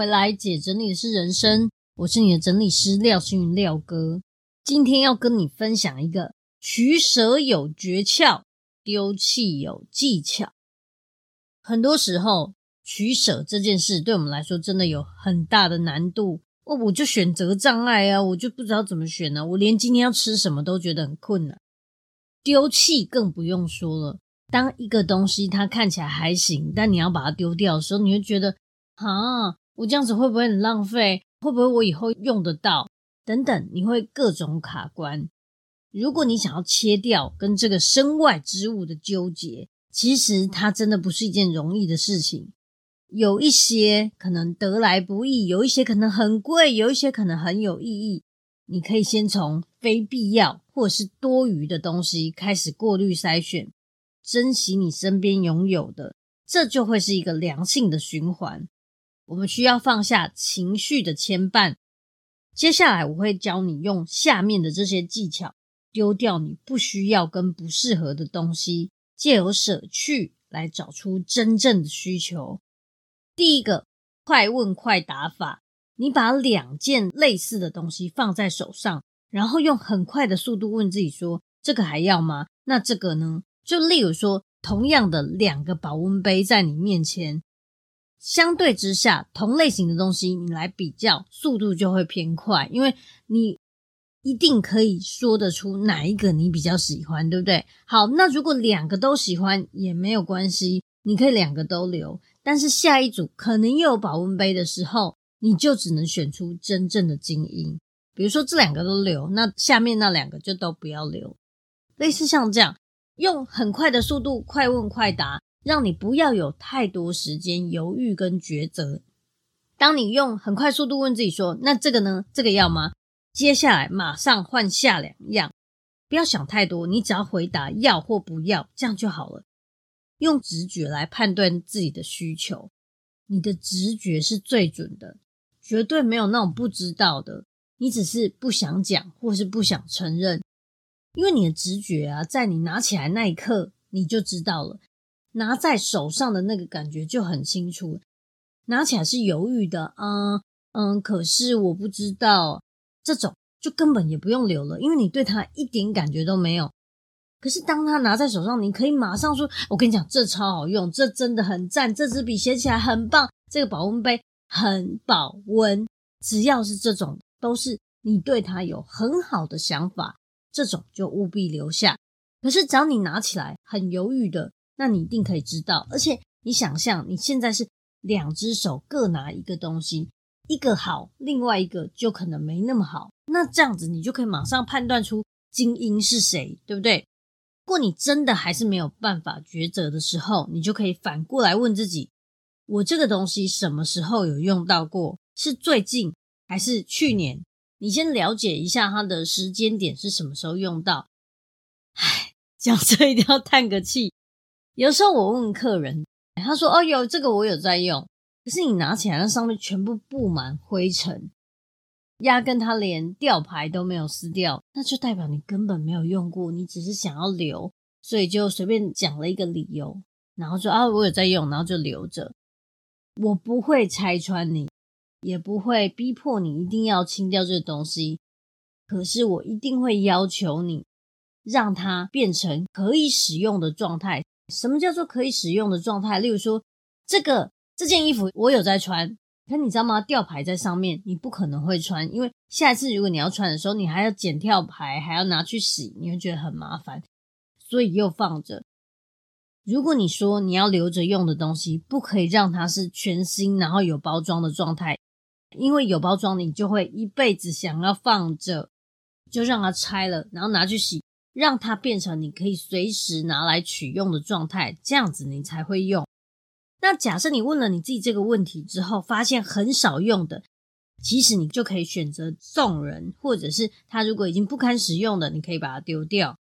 回来，姐整理的是人生，我是你的整理师廖星云廖哥。今天要跟你分享一个取舍有诀窍，丢弃有技巧。很多时候，取舍这件事对我们来说真的有很大的难度。哦，我就选择障碍啊，我就不知道怎么选呢。我连今天要吃什么都觉得很困难。丢弃更不用说了。当一个东西它看起来还行，但你要把它丢掉的时候，你会觉得啊。我这样子会不会很浪费？会不会我以后用得到？等等，你会各种卡关。如果你想要切掉跟这个身外之物的纠结，其实它真的不是一件容易的事情。有一些可能得来不易，有一些可能很贵，有一些可能很有意义。你可以先从非必要或者是多余的东西开始过滤筛选，珍惜你身边拥有的，这就会是一个良性的循环。我们需要放下情绪的牵绊。接下来我会教你用下面的这些技巧，丢掉你不需要跟不适合的东西，借由舍去来找出真正的需求。第一个，快问快答法，你把两件类似的东西放在手上，然后用很快的速度问自己说：“这个还要吗？那这个呢？”就例如说，同样的两个保温杯在你面前。相对之下，同类型的东西你来比较，速度就会偏快，因为你一定可以说得出哪一个你比较喜欢，对不对？好，那如果两个都喜欢也没有关系，你可以两个都留。但是下一组可能又有保温杯的时候，你就只能选出真正的精英。比如说这两个都留，那下面那两个就都不要留。类似像这样，用很快的速度，快问快答。让你不要有太多时间犹豫跟抉择。当你用很快速度问自己说：“那这个呢？这个要吗？”接下来马上换下两样，不要想太多，你只要回答要或不要，这样就好了。用直觉来判断自己的需求，你的直觉是最准的，绝对没有那种不知道的。你只是不想讲，或是不想承认，因为你的直觉啊，在你拿起来那一刻，你就知道了。拿在手上的那个感觉就很清楚，拿起来是犹豫的，嗯嗯，可是我不知道，这种就根本也不用留了，因为你对它一点感觉都没有。可是当它拿在手上，你可以马上说：“我跟你讲，这超好用，这真的很赞，这支笔写起来很棒，这个保温杯很保温。”只要是这种，都是你对它有很好的想法，这种就务必留下。可是只要你拿起来很犹豫的。那你一定可以知道，而且你想象你现在是两只手各拿一个东西，一个好，另外一个就可能没那么好。那这样子你就可以马上判断出精英是谁，对不对？如果你真的还是没有办法抉择的时候，你就可以反过来问自己：我这个东西什么时候有用到过？是最近还是去年？你先了解一下它的时间点是什么时候用到。唉，讲这一定要叹个气。有时候我问客人，他说：“哦，有这个我有在用。”可是你拿起来，那上面全部布满灰尘，压根他连吊牌都没有撕掉，那就代表你根本没有用过，你只是想要留，所以就随便讲了一个理由，然后说：“啊，我有在用，然后就留着。”我不会拆穿你，也不会逼迫你一定要清掉这个东西，可是我一定会要求你让它变成可以使用的状态。什么叫做可以使用的状态？例如说，这个这件衣服我有在穿，可你知道吗？吊牌在上面，你不可能会穿，因为下一次如果你要穿的时候，你还要剪吊牌，还要拿去洗，你会觉得很麻烦，所以又放着。如果你说你要留着用的东西，不可以让它是全新然后有包装的状态，因为有包装你就会一辈子想要放着，就让它拆了，然后拿去洗。让它变成你可以随时拿来取用的状态，这样子你才会用。那假设你问了你自己这个问题之后，发现很少用的，其实你就可以选择送人，或者是他如果已经不堪使用的，你可以把它丢掉。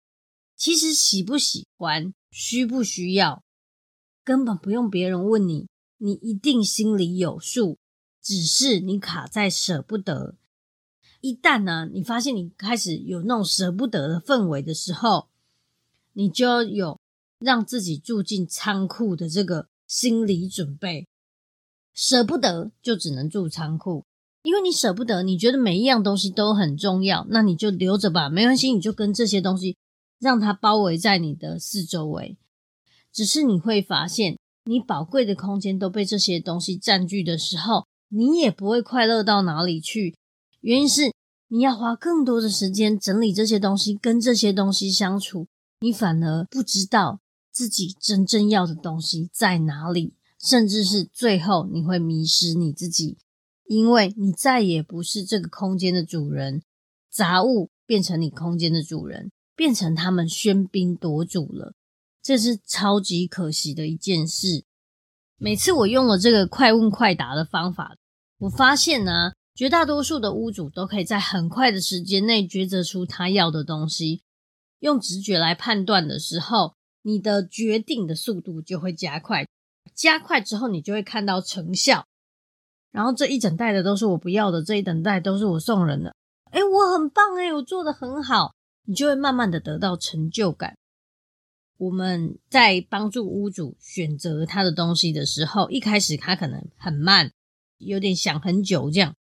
其实喜不喜欢、需不需要，根本不用别人问你，你一定心里有数。只是你卡在舍不得。一旦呢、你发现你开始有那种舍不得的氛围的时候，你就要有让自己住进仓库的这个心理准备。舍不得就只能住仓库。因为你舍不得，你觉得每一样东西都很重要，那你就留着吧，没关系，你就跟这些东西让它包围在你的四周围。只是你会发现，你宝贵的空间都被这些东西占据的时候，你也不会快乐到哪里去。原因是你要花更多的时间整理这些东西，跟这些东西相处，你反而不知道自己真正要的东西在哪里，甚至是最后你会迷失你自己。因为你再也不是这个空间的主人，杂物变成你空间的主人，变成他们喧宾夺主了，这是超级可惜的一件事。每次我用了这个快问快答的方法，我发现呢，绝大多数的屋主都可以在很快的时间内抉择出他要的东西。用直觉来判断的时候，你的决定的速度就会加快，加快之后，你就会看到成效。然后这一整袋的都是我不要的，这一整袋都是我送人的。诶，我很棒诶，我做的很好，你就会慢慢的得到成就感。我们在帮助屋主选择他的东西的时候，一开始他可能很慢，有点想很久这样，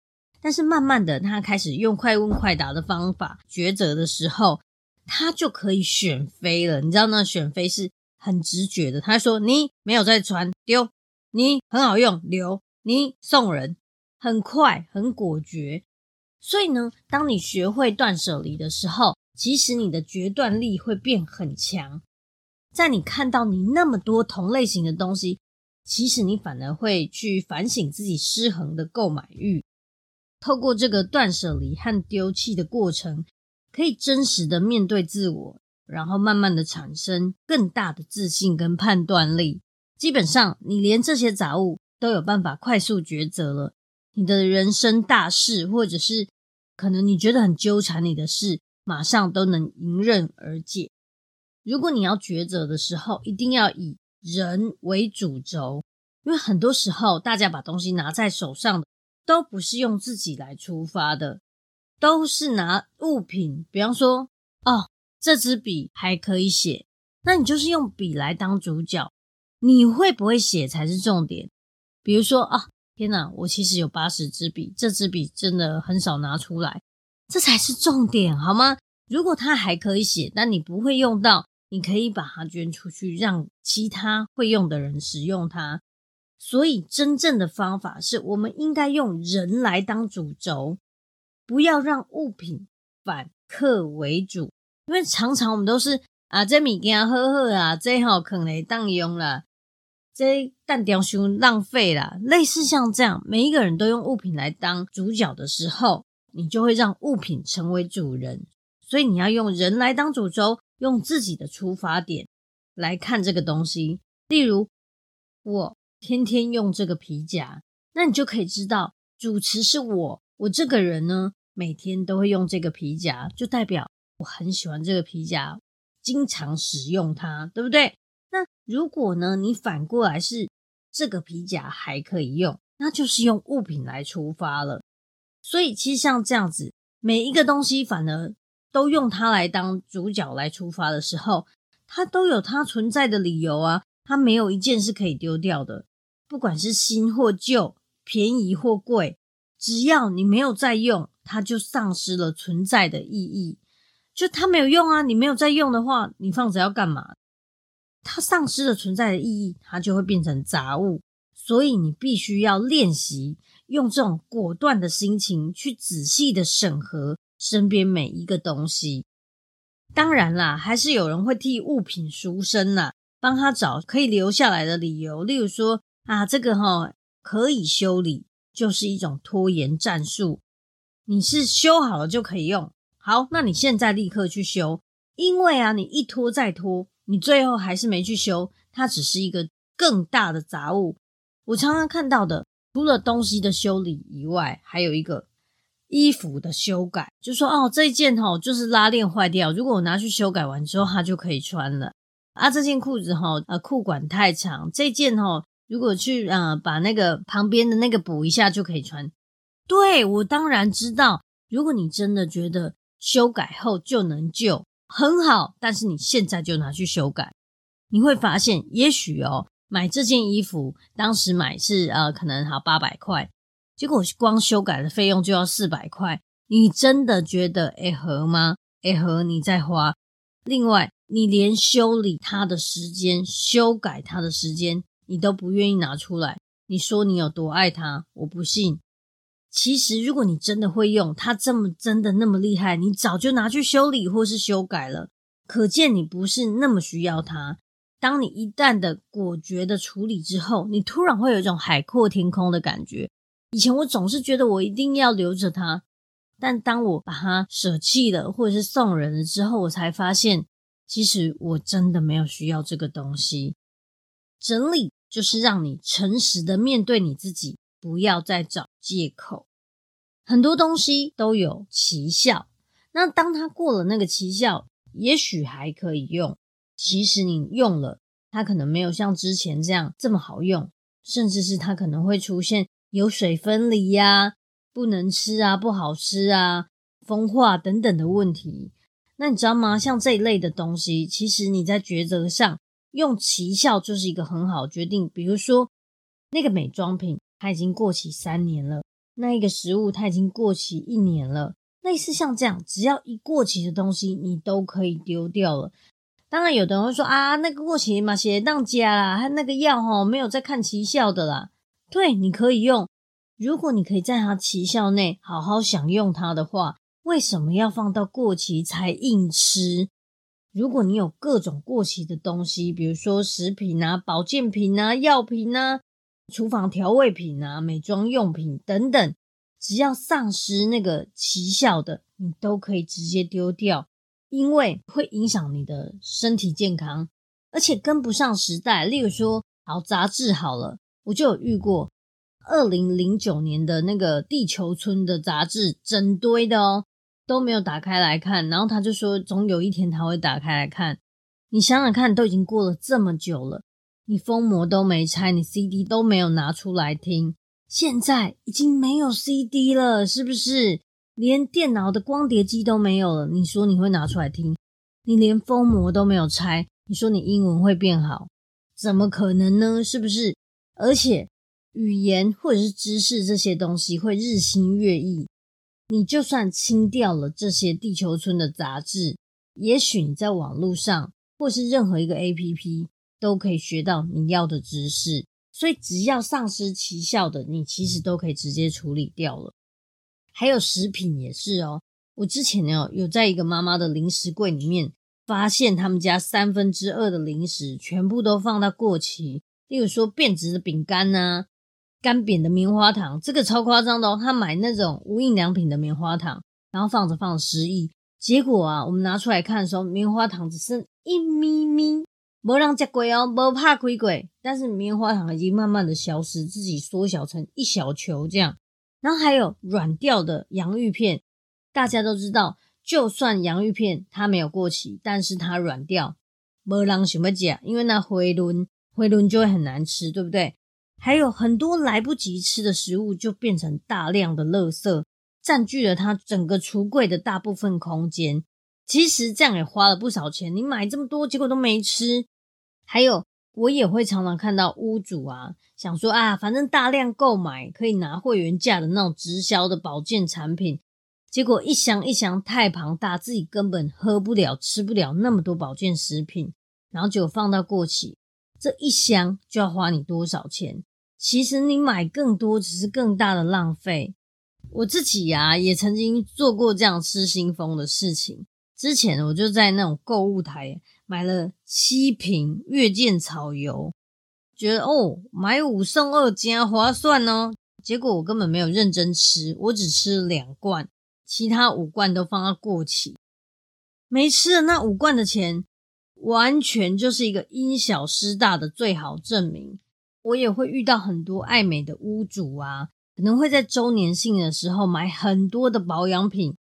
但是慢慢的他开始用快问快答的方法抉择的时候，他就可以选飞了。你知道那选飞是很直觉的，他说你没有在穿丢，你很好用留。你送人很快很果决，所以呢，当你学会断舍离的时候，其实你的决断力会变很强。在你看到你那么多同类型的东西，其实你反而会去反省自己失衡的购买欲。透过这个断舍离和丢弃的过程，可以真实的面对自我，然后慢慢的产生更大的自信跟判断力。基本上，你连这些杂物。都有办法快速抉择了，你的人生大事，或者是可能你觉得很纠缠你的事，马上都能迎刃而解。如果你要抉择的时候，一定要以人为主轴，因为很多时候大家把东西拿在手上的，都不是用自己来出发的，都是拿物品。比方说，哦，这支笔还可以写，那你就是用笔来当主角，你会不会写才是重点。比如说啊，天哪，我其实有八十支笔，这支笔真的很少拿出来，这才是重点，好吗？如果它还可以写，但你不会用到，你可以把它捐出去，让其他会用的人使用它。所以，真正的方法是我们应该用人来当主轴，不要让物品反客为主，因为常常我们都是啊，这物件好好啊，这好可能当用了。这但掉熊浪费了，类似像这样，每一个人都用物品来当主角的时候，你就会让物品成为主人。所以你要用人来当主轴，用自己的出发点来看这个东西。例如，我天天用这个皮夹，那你就可以知道，主持是我，我这个人呢，每天都会用这个皮夹，就代表我很喜欢这个皮夹，经常使用它，对不对？那如果呢，你反过来是这个皮夹还可以用，那就是用物品来出发了。所以其实像这样子，每一个东西反而都用它来当主角来出发的时候，它都有它存在的理由啊。它没有一件是可以丢掉的，不管是新或旧，便宜或贵，只要你没有在用，它就丧失了存在的意义。就它没有用啊，你没有在用的话，你放着要干嘛？它丧失了存在的意义，它就会变成杂物。所以你必须要练习用这种果断的心情去仔细的审核身边每一个东西。当然啦，还是有人会替物品赎身啦，帮他找可以留下来的理由。例如说啊，这个齁可以修理，就是一种拖延战术。你是修好了就可以用，好，那你现在立刻去修，因为啊，你一拖再拖。你最后还是没去修，它只是一个更大的杂物。我常常看到的，除了东西的修理以外，还有一个衣服的修改，就说哦，这件哈就是拉链坏掉，如果我拿去修改完之后，它就可以穿了。啊，这件裤子哈，呃，裤管太长，这件哈，如果去呃把那个旁边的那个补一下就可以穿。对，我当然知道，如果你真的觉得修改后就能救，很好，但是你现在就拿去修改，你会发现，也许哦，买这件衣服当时买是呃可能好八百块。结果光修改的费用就要四百块，你真的觉得会合吗？会合你再花。另外，你连修理它的时间、修改它的时间，你都不愿意拿出来。你说你有多爱它，我不信。其实，如果你真的会用它，这么真的那么厉害，你早就拿去修理或是修改了。可见你不是那么需要它。当你一旦的果决的处理之后，你突然会有一种海阔天空的感觉。以前我总是觉得我一定要留着它，但当我把它舍弃了或者是送人了之后，我才发现，其实我真的没有需要这个东西。整理就是让你诚实的面对你自己，不要再找借口。很多东西都有奇效，那当它过了那个奇效，也许还可以用。其实你用了，它可能没有像之前这样这么好用，甚至是它可能会出现。油水分离呀，不能吃啊，不好吃啊，风化等等的问题。那你知道吗？像这一类的东西，其实你在抉择上用奇效就是一个很好的决定。比如说，那个美妆品它已经过期三年了，那一个食物它已经过期一年了。类似像这样，只要一过期的东西，你都可以丢掉了。当然，有的人会说啊，那个过期嘛，写当家啦，他那个药哦，没有在看奇效的啦。对，你可以用。如果你可以在它奇效内好好享用它的话，为什么要放到过期才硬吃？如果你有各种过期的东西，比如说食品啊、保健品啊、药品啊、厨房调味品啊、美妆用品等等，只要丧失那个奇效的，你都可以直接丢掉，因为会影响你的身体健康，而且跟不上时代。例如说，好杂志好了。我就有遇过，二零零九年的那个地球村的杂志，整堆的哦，都没有打开来看。然后他就说，总有一天他会打开来看。你想想看，都已经过了这么久了，你封膜都没拆，你 CD 都没有拿出来听，现在已经没有 CD 了，是不是？连电脑的光碟机都没有了，你说你会拿出来听？你连封膜都没有拆，你说你英文会变好？怎么可能呢？是不是？而且语言或者是知识这些东西会日新月异，你就算清掉了这些地球村的杂志，也许你在网络上或是任何一个 APP 都可以学到你要的知识。所以只要丧失奇效的，你其实都可以直接处理掉了。还有食品也是哦，我之前呢有在一个妈妈的零食柜里面发现，他们家三分之二的零食全部都放到过期。例如说变质的饼干呐，干瘪的棉花糖，这个超夸张的哦。他买那种无印良品的棉花糖，然后放着放着失忆，结果啊，我们拿出来看的时候，棉花糖只剩一咪咪，没人吃过哦，没怕亏鬼，但是棉花糖已经慢慢的消失，自己缩小成一小球这样。然后还有软掉的洋芋片，大家都知道，就算洋芋片它没有过期，但是它软掉，没人想要吃，因为那回轮。回轮就会很难吃，对不对？还有很多来不及吃的食物，就变成大量的垃圾，占据了它整个橱柜的大部分空间。其实这样也花了不少钱，你买这么多，结果都没吃。还有，我也会常常看到屋主啊，想说啊，反正大量购买可以拿会员价的那种直销的保健产品，结果一箱一箱太庞大，自己根本喝不了、吃不了那么多保健食品，然后就放到过期。这一箱就要花你多少钱？其实你买更多只是更大的浪费。我自己呀、也曾经做过这样失心疯的事情。之前我就在那种购物台买了七瓶月见草油，觉得哦，买五送二，加划算哦。结果我根本没有认真吃，我只吃了两罐，其他五罐都放到过期，没吃了那五罐的钱。完全就是一个因小失大的最好证明。我也会遇到很多爱美的屋主啊，可能会在周年庆的时候买很多的保养品，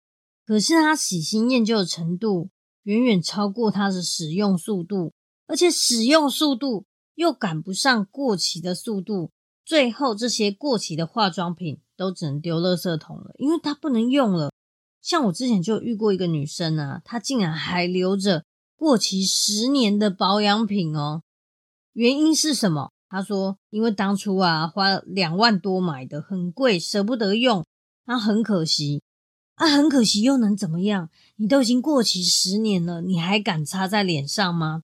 可是他喜新厌旧的程度远远超过他的使用速度，而且使用速度又赶不上过期的速度，最后这些过期的化妆品都只能丢垃圾桶了，因为它不能用了。像我之前就遇过一个女生啊，她竟然还留着过期十年的保养品哦。原因是什么？他说，因为当初啊花两万多买的，很贵，舍不得用，那很可惜啊，很可惜又能怎么样？你都已经过期十年了，你还敢擦在脸上吗？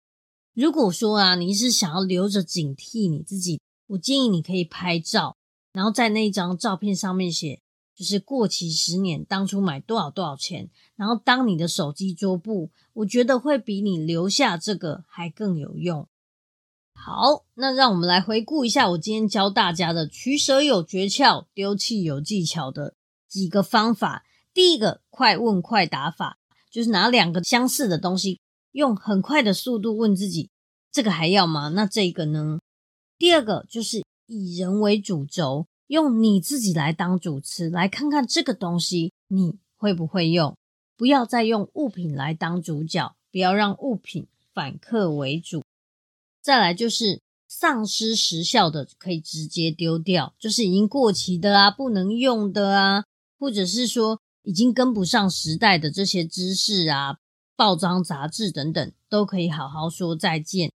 如果说啊，你是想要留着警惕你自己，我建议你可以拍照，然后在那张照片上面写。就是过期十年，当初买多少多少钱，然后当你的手机桌布，我觉得会比你留下这个还更有用。好，那让我们来回顾一下我今天教大家的取舍有诀窍、丢弃有技巧的几个方法。第一个，快问快答法，就是拿两个相似的东西，用很快的速度问自己：这个还要吗？那这个呢？第二个，就是以人为主轴。用你自己来当主持，来看看这个东西你会不会用。不要再用物品来当主角，不要让物品反客为主。再来就是丧失时效的，可以直接丢掉，就是已经过期的啊，不能用的啊，或者是说已经跟不上时代的这些知识啊、报章杂志等等，都可以好好说再见。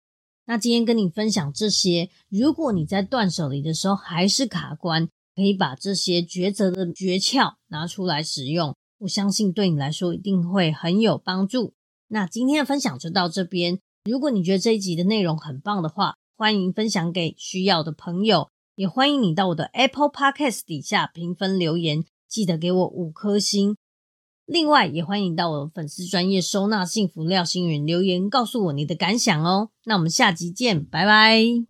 那今天跟你分享这些，如果你在断舍离的时候还是卡关，可以把这些抉择的诀窍拿出来使用，我相信对你来说一定会很有帮助。那今天的分享就到这边，如果你觉得这一集的内容很棒的话，欢迎分享给需要的朋友，也欢迎你到我的 Apple Podcast 底下评分留言，记得给我五颗星。另外，也欢迎到我的粉丝专业收纳幸福廖星云留言，告诉我你的感想哦。那我们下集见，拜拜。